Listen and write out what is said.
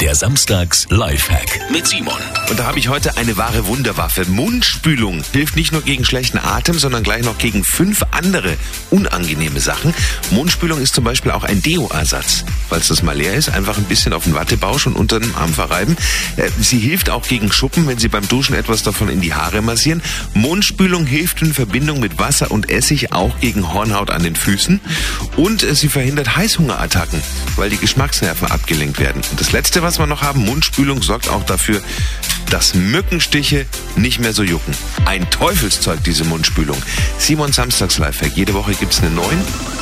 Der Samstags Lifehack mit Simon. Und da habe ich heute eine wahre Wunderwaffe. Mundspülung hilft nicht nur gegen schlechten Atem, sondern gleich noch gegen fünf andere unangenehme Sachen. Mundspülung ist zum Beispiel auch ein Deo-Ersatz. Falls das mal leer ist, einfach ein bisschen auf den Wattebausch und unter dem Arm verreiben. Äh, sie hilft auch gegen Schuppen, wenn Sie beim Duschen etwas davon in die Haare massieren. Mundspülung hilft in Verbindung mit Wasser und Essig auch gegen Hornhaut an den Füßen. Und äh, sie verhindert Heißhungerattacken, weil die Geschmacksnerven abgelenkt werden. Und das letzte, was wir noch haben, Mundspülung sorgt auch dafür, dass Mückenstiche nicht mehr so jucken. Ein Teufelszeug, diese Mundspülung. Simon Samstags Lifehack. Jede Woche gibt's einen neuen.